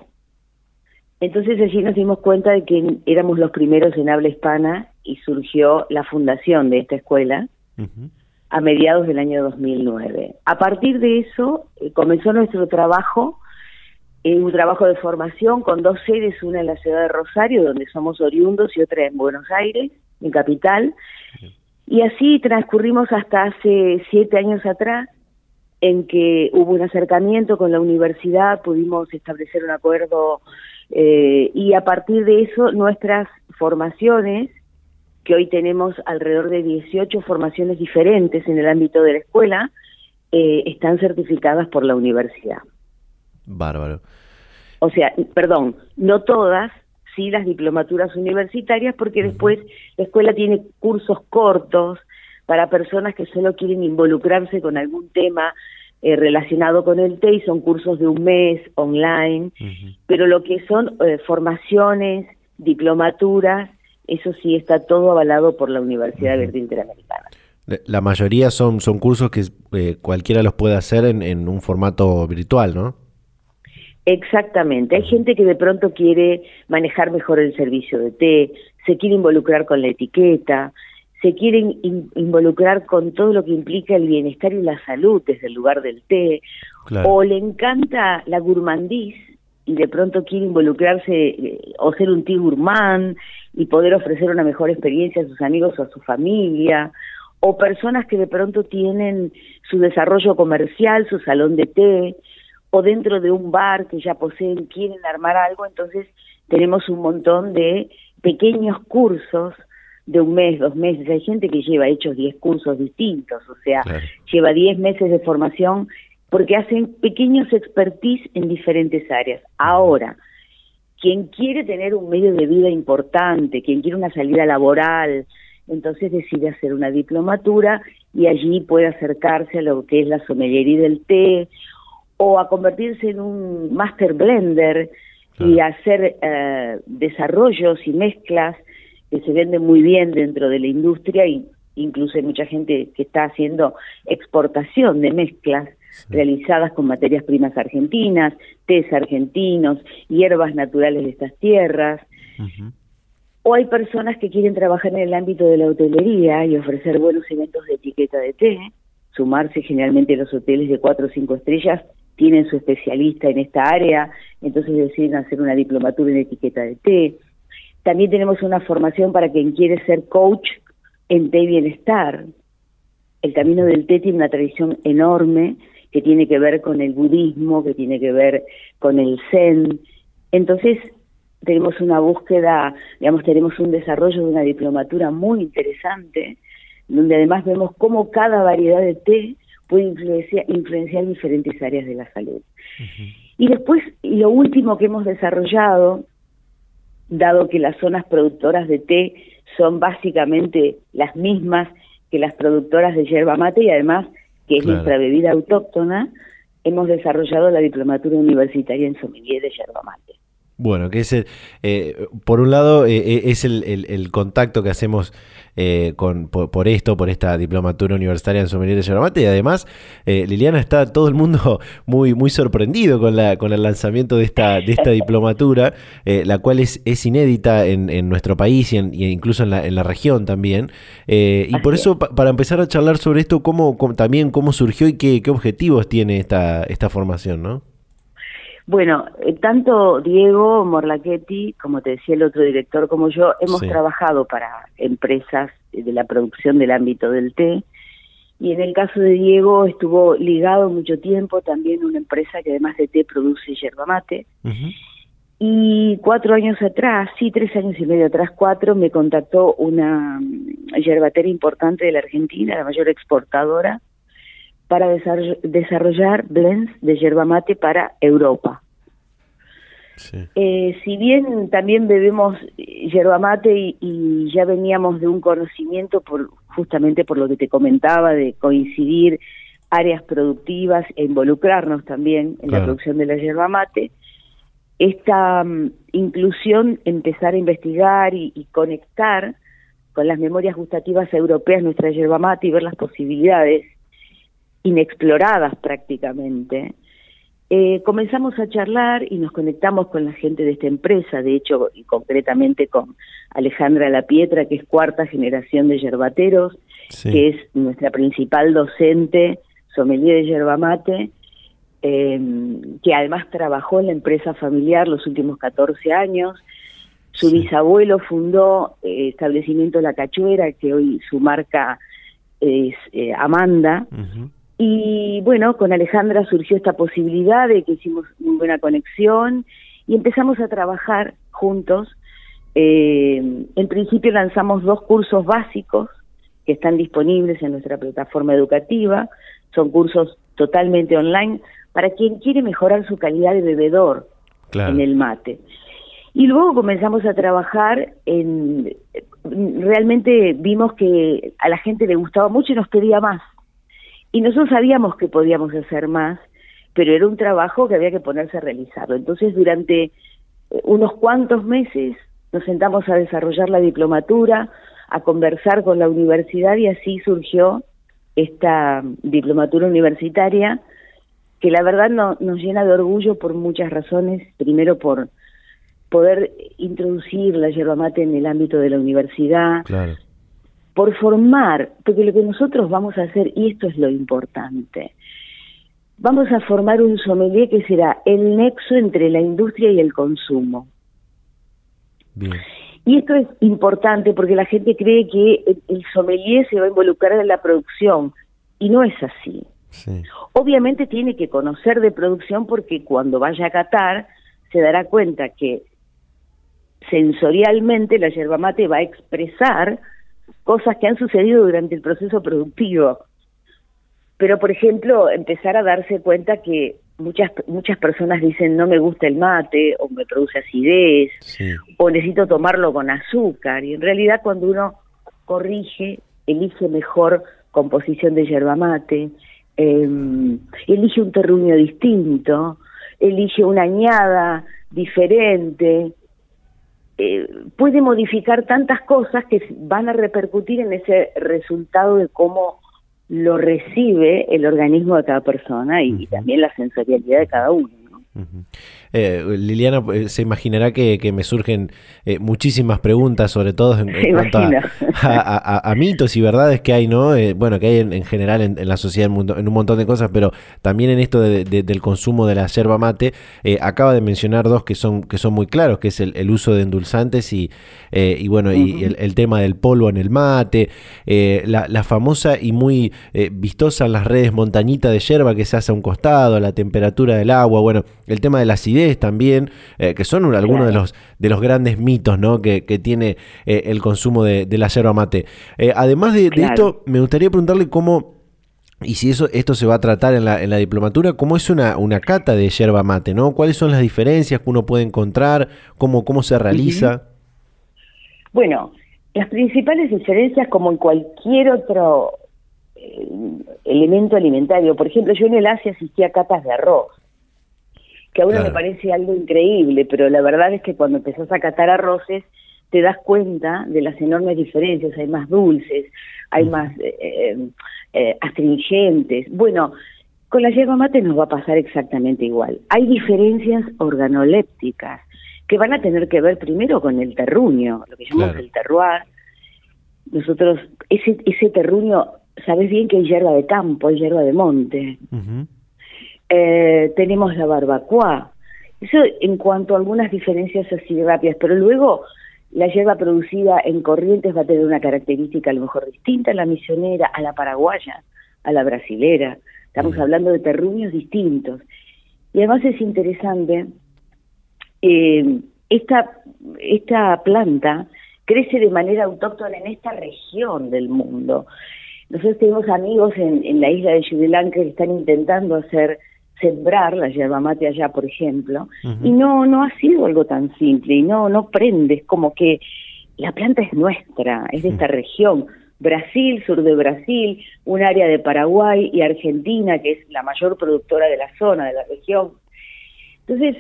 Entonces allí nos dimos cuenta de que éramos los primeros en habla hispana y surgió la fundación de esta escuela a mediados del año 2009. A partir de eso eh, comenzó nuestro trabajo, eh, un trabajo de formación con dos sedes, una en la ciudad de Rosario, donde somos oriundos, y otra en Buenos Aires, en Capital, y así transcurrimos hasta hace siete años atrás, en que hubo un acercamiento con la universidad, pudimos establecer un acuerdo eh, y a partir de eso nuestras formaciones, que hoy tenemos alrededor de 18 formaciones diferentes en el ámbito de la escuela, eh, están certificadas por la universidad. Bárbaro. O sea, perdón, no todas, sí las diplomaturas universitarias, porque después la escuela tiene cursos cortos para personas que solo quieren involucrarse con algún tema eh, relacionado con el TEI, son cursos de un mes online, pero lo que son eh, formaciones, diplomaturas, eso sí está todo avalado por la Universidad Verde Interamericana. La mayoría son, son cursos que eh, cualquiera los puede hacer en, en un formato virtual, ¿no? Exactamente. Hay gente que de pronto quiere manejar mejor el servicio de té, se quiere involucrar con la etiqueta, se quiere involucrar con todo lo que implica el bienestar y la salud desde el lugar del té, o le encanta la gourmandise y de pronto quiere involucrarse eh, o ser un té gourmand y poder ofrecer una mejor experiencia a sus amigos o a su familia, o personas que de pronto tienen su desarrollo comercial, su salón de té, o dentro de un bar que ya poseen, quieren armar algo, entonces tenemos un montón de pequeños cursos de un mes, dos meses. Hay gente que lleva hechos 10 cursos distintos, o sea, lleva 10 meses de formación porque hacen pequeños expertise en diferentes áreas. Ahora, quien quiere tener un medio de vida importante, quien quiere una salida laboral, entonces decide hacer una diplomatura y allí puede acercarse a lo que es la sommelería del té o a convertirse en un master blender y hacer eh, desarrollos y mezclas que se venden muy bien dentro de la industria y incluso hay mucha gente que está haciendo exportación de mezclas realizadas con materias primas argentinas, tés argentinos, hierbas naturales de estas tierras. O hay personas que quieren trabajar en el ámbito de la hotelería y ofrecer buenos eventos de etiqueta de té, sumarse generalmente a los hoteles de cuatro o cinco estrellas tienen su especialista en esta área, entonces deciden hacer una diplomatura en etiqueta de té. También tenemos una formación para quien quiere ser coach en té bienestar. El camino del té tiene una tradición enorme que tiene que ver con el budismo, que tiene que ver con el zen. Entonces, tenemos una búsqueda, digamos, tenemos un desarrollo de una diplomatura muy interesante, donde además vemos cómo cada variedad de té puede influenciar, influenciar diferentes áreas de la salud. Y después, lo último que hemos desarrollado, dado que las zonas productoras de té son básicamente las mismas que las productoras de yerba mate y además que es nuestra bebida autóctona, hemos desarrollado la diplomatura universitaria en sommelier de yerba mate. Bueno, que es el, eh, por un lado eh, eh, es el, el, contacto que hacemos con, por, esto, por esta diplomatura universitaria en sommelier de Yerramate y además Liliana está todo el mundo muy muy sorprendido con la con el lanzamiento de esta de esta diplomatura, la cual es, es inédita en, en nuestro país y, incluso en la, en la región también. y por eso para empezar a charlar sobre esto, cómo, también cómo surgió y qué, qué objetivos tiene esta esta formación, ¿no? Bueno, eh, tanto Diego Morlachetti, como te decía el otro director, como yo, hemos trabajado para empresas de la producción del ámbito del té. Y en el caso de Diego estuvo ligado mucho tiempo también a una empresa que además de té produce yerba mate. Y cuatro años atrás, sí, tres años y medio atrás, cuatro, me contactó una mm, yerbatera importante de la Argentina, la mayor exportadora, para desarrollar blends de yerba mate para Europa. Eh, si bien también bebemos yerba mate y, ya veníamos de un conocimiento por justamente por lo que te comentaba de coincidir áreas productivas e involucrarnos también en la producción de la yerba mate, esta mm, inclusión, empezar a investigar y, y, conectar con las memorias gustativas europeas nuestra yerba mate y ver las posibilidades inexploradas prácticamente, eh, comenzamos a charlar y nos conectamos con la gente de esta empresa, de hecho, y concretamente con Alejandra La Pietra, que es cuarta generación de yerbateros, que es nuestra principal docente, sommelier de yerba mate, eh, que además trabajó en la empresa familiar los últimos 14 años. Su bisabuelo fundó eh, establecimiento La Cachuera, que hoy su marca es Amanda. Y bueno, con Alejandra surgió esta posibilidad de que hicimos muy buena conexión y empezamos a trabajar juntos. Eh, en principio lanzamos dos cursos básicos que están disponibles en nuestra plataforma educativa. Son cursos totalmente online para quien quiere mejorar su calidad de bebedor en el mate. Y luego comenzamos a trabajar en... Realmente vimos que a la gente le gustaba mucho y nos pedía más. Y nosotros sabíamos que podíamos hacer más, pero era un trabajo que había que ponerse a realizarlo. Entonces, durante eh, unos cuantos meses nos sentamos a desarrollar la diplomatura, a conversar con la universidad y así surgió esta diplomatura universitaria que la verdad no, nos llena de orgullo por muchas razones. Primero por poder introducir la yerba mate en el ámbito de la universidad, claro por formar, porque lo que nosotros vamos a hacer, y esto es lo importante, vamos a formar un sommelier que será el nexo entre la industria y el consumo. Y esto es importante porque la gente cree que el, sommelier se va a involucrar en la producción, y no es así. Obviamente tiene que conocer de producción porque cuando vaya a Qatar se dará cuenta que sensorialmente la yerba mate va a expresar cosas que han sucedido durante el proceso productivo. Pero, por ejemplo, empezar a darse cuenta que muchas muchas personas dicen no me gusta el mate o me produce acidez o necesito tomarlo con azúcar y en realidad cuando uno corrige elige mejor composición de yerba mate eh, elige un terruño distinto elige una añada diferente eh, puede modificar tantas cosas que van a repercutir en ese resultado de cómo lo recibe el organismo de cada persona y, también la sensorialidad de cada uno. Eh, Liliana, eh, se imaginará que, me surgen eh, muchísimas preguntas, sobre todo en, cuanto a, mitos y verdades que hay, ¿no? bueno, que hay en, general en, la sociedad en, un montón de cosas, pero también en esto del consumo de la yerba mate, acaba de mencionar dos que son, que son muy claros, que es el, uso de endulzantes y, y bueno, y el, tema del polvo en el mate, la, famosa y muy vistosa en las redes montañita de yerba que se hace a un costado, la temperatura del agua, bueno, el tema de la acidez también, eh, que son algunos de los, de los grandes mitos ¿no? que, tiene eh, el consumo de, la yerba mate. Eh, además de, esto, me gustaría preguntarle cómo, y si eso, esto se va a tratar en la, en la diplomatura, ¿cómo es una, una cata de yerba mate? ¿no? ¿Cuáles son las diferencias que uno puede encontrar? ¿Cómo, cómo se realiza? Bueno, las principales diferencias, como en cualquier otro elemento alimentario, por ejemplo, yo en el Asia asistí a catas de arroz que a uno me parece algo increíble, pero la verdad es que cuando empezás a catar arroces te das cuenta de las enormes diferencias, hay más dulces, hay más eh, eh, eh, astringentes. Bueno, con la yerba mate nos va a pasar exactamente igual. Hay diferencias organolépticas que van a tener que ver primero con el terruño, lo que llamamos el terroir. Nosotros, ese, ese terruño, sabes bien que hay hierba de campo, hay hierba de monte. Eh, tenemos la barbacoa. Eso en cuanto a algunas diferencias así rápidas, pero luego la hierba producida en Corrientes va a tener una característica a lo mejor distinta a la misionera, a la paraguaya, a la brasilera. Estamos hablando de terruños distintos. Y además es interesante, eh, esta, esta planta crece de manera autóctona en esta región del mundo. Nosotros tenemos amigos en, en la isla de Sri que están intentando hacer sembrar la yerba mate allá, por ejemplo, y no no ha sido algo tan simple y no no prendes como que la planta es nuestra, es de esta región, Brasil, sur de Brasil, un área de Paraguay y Argentina, que es la mayor productora de la zona, de la región. Entonces,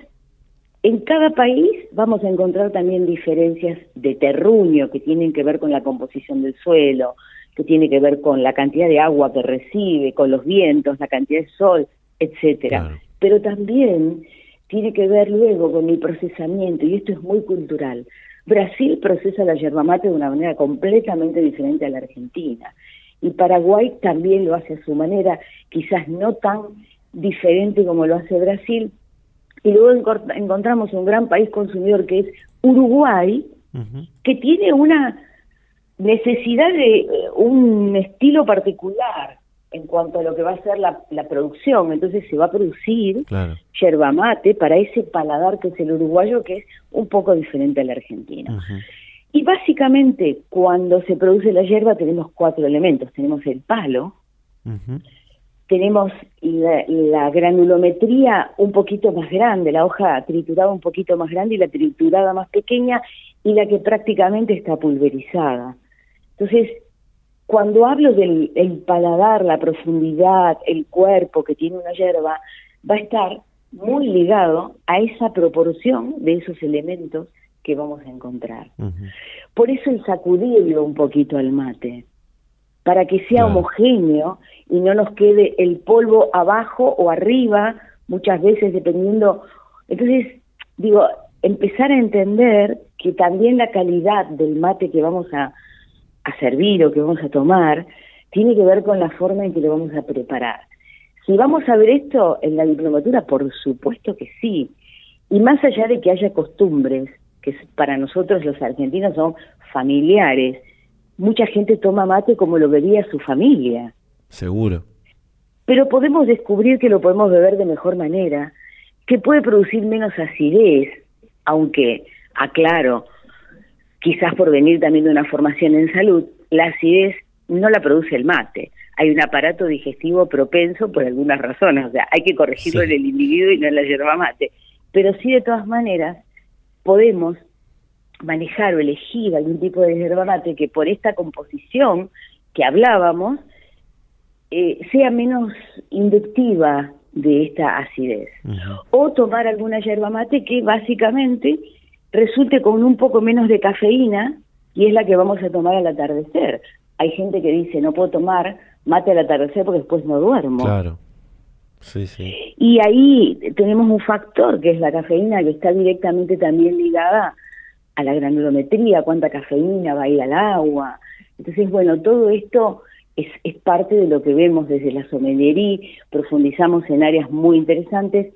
en cada país vamos a encontrar también diferencias de terruño que tienen que ver con la composición del suelo, que tiene que ver con la cantidad de agua que recibe, con los vientos, la cantidad de sol, etcétera. Pero también tiene que ver luego con el procesamiento, y esto es muy cultural. Brasil procesa la yerba mate de una manera completamente diferente a la Argentina. Y Paraguay también lo hace a su manera, quizás no tan diferente como lo hace Brasil. Y luego encontramos un gran país consumidor que es Uruguay, que tiene una necesidad de eh, un estilo particular en cuanto a lo que va a ser la, producción. Entonces se va a producir yerba mate para ese paladar que es el uruguayo, que es un poco diferente al argentino. Y básicamente cuando se produce la yerba tenemos cuatro elementos. Tenemos el palo, tenemos la, la, granulometría un poquito más grande, la hoja triturada un poquito más grande y la triturada más pequeña y la que prácticamente está pulverizada. Entonces, cuando hablo del paladar, la profundidad, el cuerpo que tiene una hierba, va a estar muy ligado a esa proporción de esos elementos que vamos a encontrar. Por eso el sacudirlo un poquito al mate, para que sea homogéneo y no nos quede el polvo abajo o arriba, muchas veces dependiendo. Entonces, digo, empezar a entender que también la calidad del mate que vamos a, a servir o que vamos a tomar tiene que ver con la forma en que lo vamos a preparar. Si vamos a ver esto en la diplomatura, por supuesto que sí. Y más allá de que haya costumbres, que para nosotros los argentinos son familiares, mucha gente toma mate como lo vería su familia. Seguro. Pero podemos descubrir que lo podemos beber de mejor manera, que puede producir menos acidez, aunque, aclaro, quizás por venir también de una formación en salud, la acidez no la produce el mate. hay un aparato digestivo propenso por algunas razones, o sea, hay que corregirlo en el individuo y no en la yerba mate. Pero sí, de todas maneras, podemos manejar o elegir algún tipo de yerba mate que por esta composición que hablábamos eh, sea menos inductiva de esta acidez. O tomar alguna yerba mate que básicamente resulte con un poco menos de cafeína y es la que vamos a tomar al atardecer. Hay gente que dice, no puedo tomar mate al atardecer porque después no duermo. Claro. Sí, sí. Y ahí tenemos un factor que es la cafeína que está directamente también ligada a la granulometría, cuánta cafeína va a ir al agua. Entonces, bueno, todo esto es, es parte de lo que vemos desde la sommelería, profundizamos en áreas muy interesantes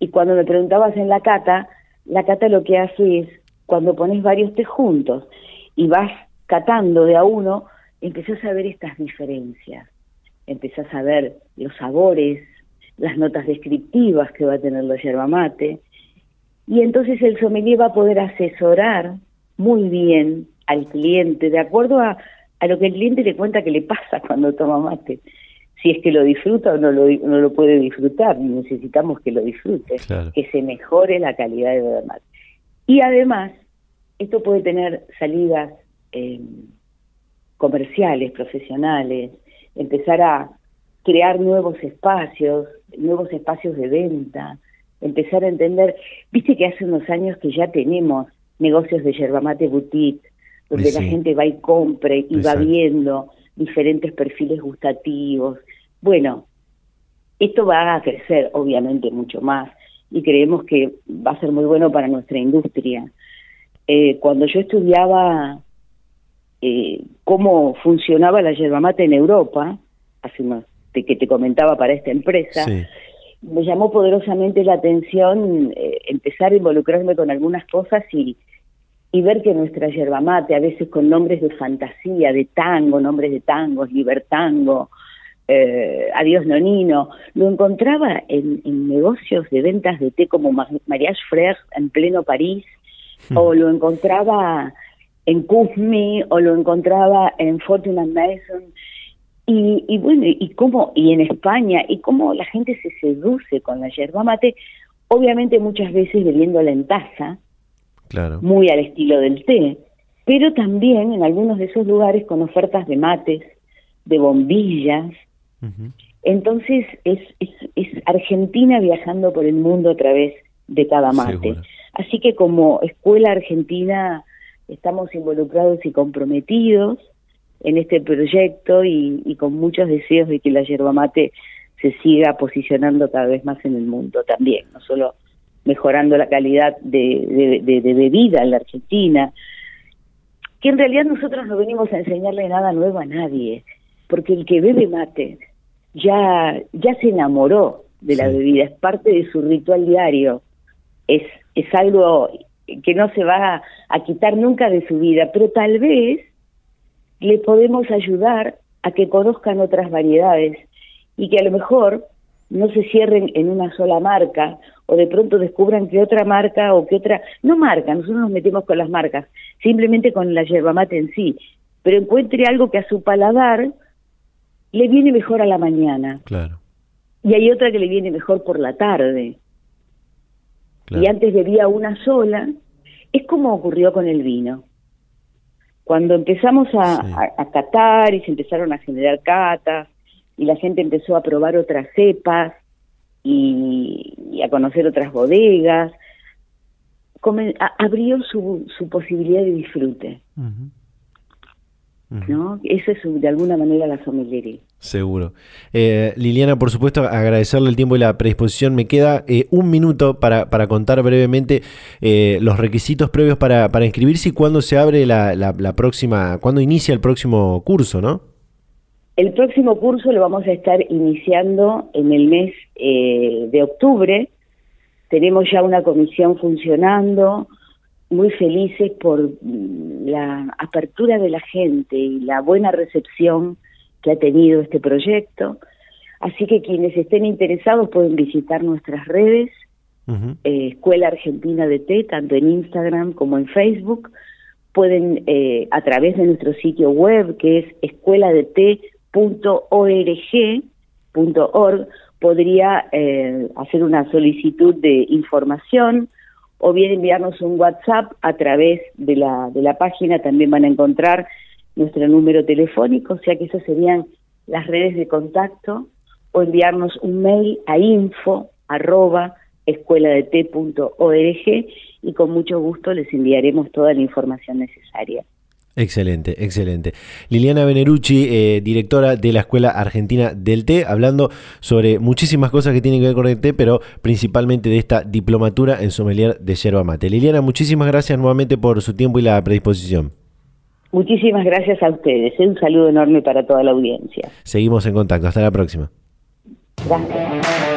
y cuando me preguntabas en la cata, la cata lo que hace es, cuando pones varios té juntos y vas catando de a uno, empezás a ver estas diferencias, empezás a ver los sabores, las notas descriptivas que va a tener la yerba mate, y entonces el sommelier va a poder asesorar muy bien al cliente de acuerdo a, a lo que el cliente le cuenta que le pasa cuando toma mate. Si es que lo disfruta o no lo, no lo puede disfrutar, necesitamos que lo disfrute, que se mejore la calidad de mate. Y además, esto puede tener salidas eh, comerciales, profesionales, empezar a crear nuevos espacios, nuevos espacios de venta, empezar a entender, viste que hace unos años que ya tenemos negocios de yerba mate boutique, donde la gente va y compre y va viendo diferentes perfiles gustativos. Bueno, esto va a crecer obviamente mucho más y creemos que va a ser muy bueno para nuestra industria. Eh, cuando yo estudiaba eh, cómo funcionaba la yerba mate en Europa, hace unos, que te comentaba para esta empresa, me llamó poderosamente la atención eh, empezar a involucrarme con algunas cosas y, y ver que nuestra yerba mate, a veces con nombres de fantasía, de tango, nombres de tangos, libertango, eh, adiós nonino, lo encontraba en, negocios de ventas de té como Mariage Frère en pleno París, hmm. o lo encontraba en Kufmi, o lo encontraba en Fortune Mason, y, bueno, y cómo, y en España, y cómo la gente se seduce con la yerba mate, obviamente muchas veces bebiéndola en taza, claro. muy al estilo del té, pero también en algunos de esos lugares con ofertas de mates, de bombillas. Entonces es, es, es, Argentina viajando por el mundo a través de cada mate. Así que como escuela argentina estamos involucrados y comprometidos en este proyecto y, con muchos deseos de que la yerba mate se siga posicionando cada vez más en el mundo también, no solo mejorando la calidad de, de, bebida en la Argentina, que en realidad nosotros no venimos a enseñarle nada nuevo a nadie, porque el que bebe mate ya, ya se enamoró de la bebida, es parte de su ritual diario, es, es algo que no se va a quitar nunca de su vida, pero tal vez le podemos ayudar a que conozcan otras variedades y que a lo mejor no se cierren en una sola marca o de pronto descubran que otra marca o que otra, no marca, nosotros nos metemos con las marcas, simplemente con la yerba mate en sí, pero encuentre algo que a su paladar le viene mejor a la mañana. Claro. Y hay otra que le viene mejor por la tarde. Y antes bebía una sola. Es como ocurrió con el vino. Cuando empezamos a, catar y se empezaron a generar catas y la gente empezó a probar otras cepas y, a conocer otras bodegas, abrió su, su posibilidad de disfrute. ¿no? Eso es de alguna manera la sommelería. Seguro. Eh, Liliana, por supuesto, agradecerle el tiempo y la predisposición. Me queda eh, un minuto para, para contar brevemente eh, los requisitos previos para, para, inscribirse y cuándo se abre la, la, próxima, cuándo inicia el próximo curso, ¿no? El próximo curso lo vamos a estar iniciando en el mes de octubre. Tenemos ya una comisión funcionando, muy felices por mm, la apertura de la gente y la buena recepción que ha tenido este proyecto. Así que quienes estén interesados pueden visitar nuestras redes, eh, Escuela Argentina de Té, tanto en Instagram como en Facebook. Pueden, eh, a través de nuestro sitio web, que es escuela de podría eh, hacer una solicitud de información o bien enviarnos un WhatsApp a través de la, de la página, también van a encontrar nuestro número telefónico, o sea que esas serían las redes de contacto, o enviarnos un mail a info arroba escueladet.org y con mucho gusto les enviaremos toda la información necesaria. Excelente, excelente. Liliana Benerucci, eh, directora de la Escuela Argentina del Té, hablando sobre muchísimas cosas que tienen que ver con el té, pero principalmente de esta diplomatura en sommelier de yerba mate. Liliana, muchísimas gracias nuevamente por su tiempo y la predisposición. Muchísimas gracias a ustedes. Un saludo enorme para toda la audiencia. Seguimos en contacto. Hasta la próxima. Gracias.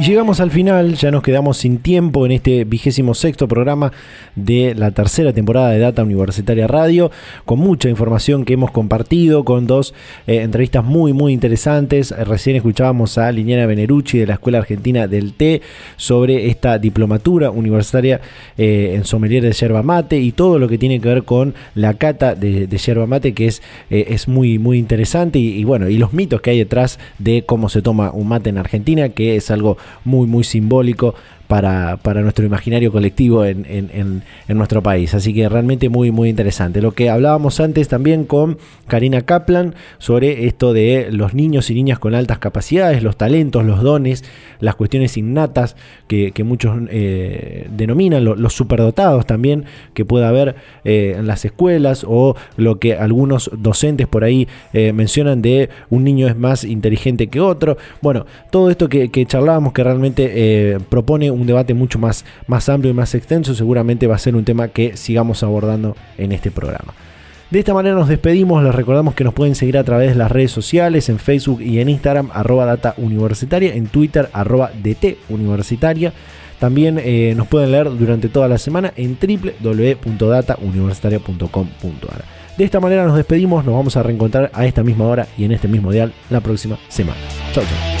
Llegamos al final, ya nos quedamos sin tiempo en este vigésimo sexto programa de la tercera temporada de Data Universitaria Radio, con mucha información que hemos compartido, con dos eh, entrevistas muy, muy interesantes. Recién escuchábamos a Liniana Benerucci de la Escuela Argentina del Té sobre esta diplomatura universitaria eh, en sommelier de yerba mate y todo lo que tiene que ver con la cata de, yerba mate, que es, eh, es muy, muy interesante y bueno, y los mitos que hay detrás de cómo se toma un mate en Argentina, que es algo muy, muy simbólico para, nuestro imaginario colectivo en, nuestro país. Así que realmente muy, muy interesante. Lo que hablábamos antes también con Karina Kaplan sobre esto de los niños y niñas con altas capacidades, los talentos, los dones, las cuestiones innatas que, muchos eh, denominan, los superdotados también que puede haber eh, en las escuelas o lo que algunos docentes por ahí eh, mencionan de un niño es más inteligente que otro. Bueno, todo esto que, que charlábamos que realmente propone un un debate mucho más, más amplio y más extenso, seguramente va a ser un tema que sigamos abordando en este programa. De esta manera nos despedimos, les recordamos que nos pueden seguir a través de las redes sociales, en Facebook y en Instagram, arroba data universitaria, en Twitter, arroba DT universitaria. También eh, nos pueden leer durante toda la semana en www.datauniversitaria.com.ar. De esta manera nos despedimos, nos vamos a reencontrar a esta misma hora y en este mismo dial la próxima semana. Chau, chau.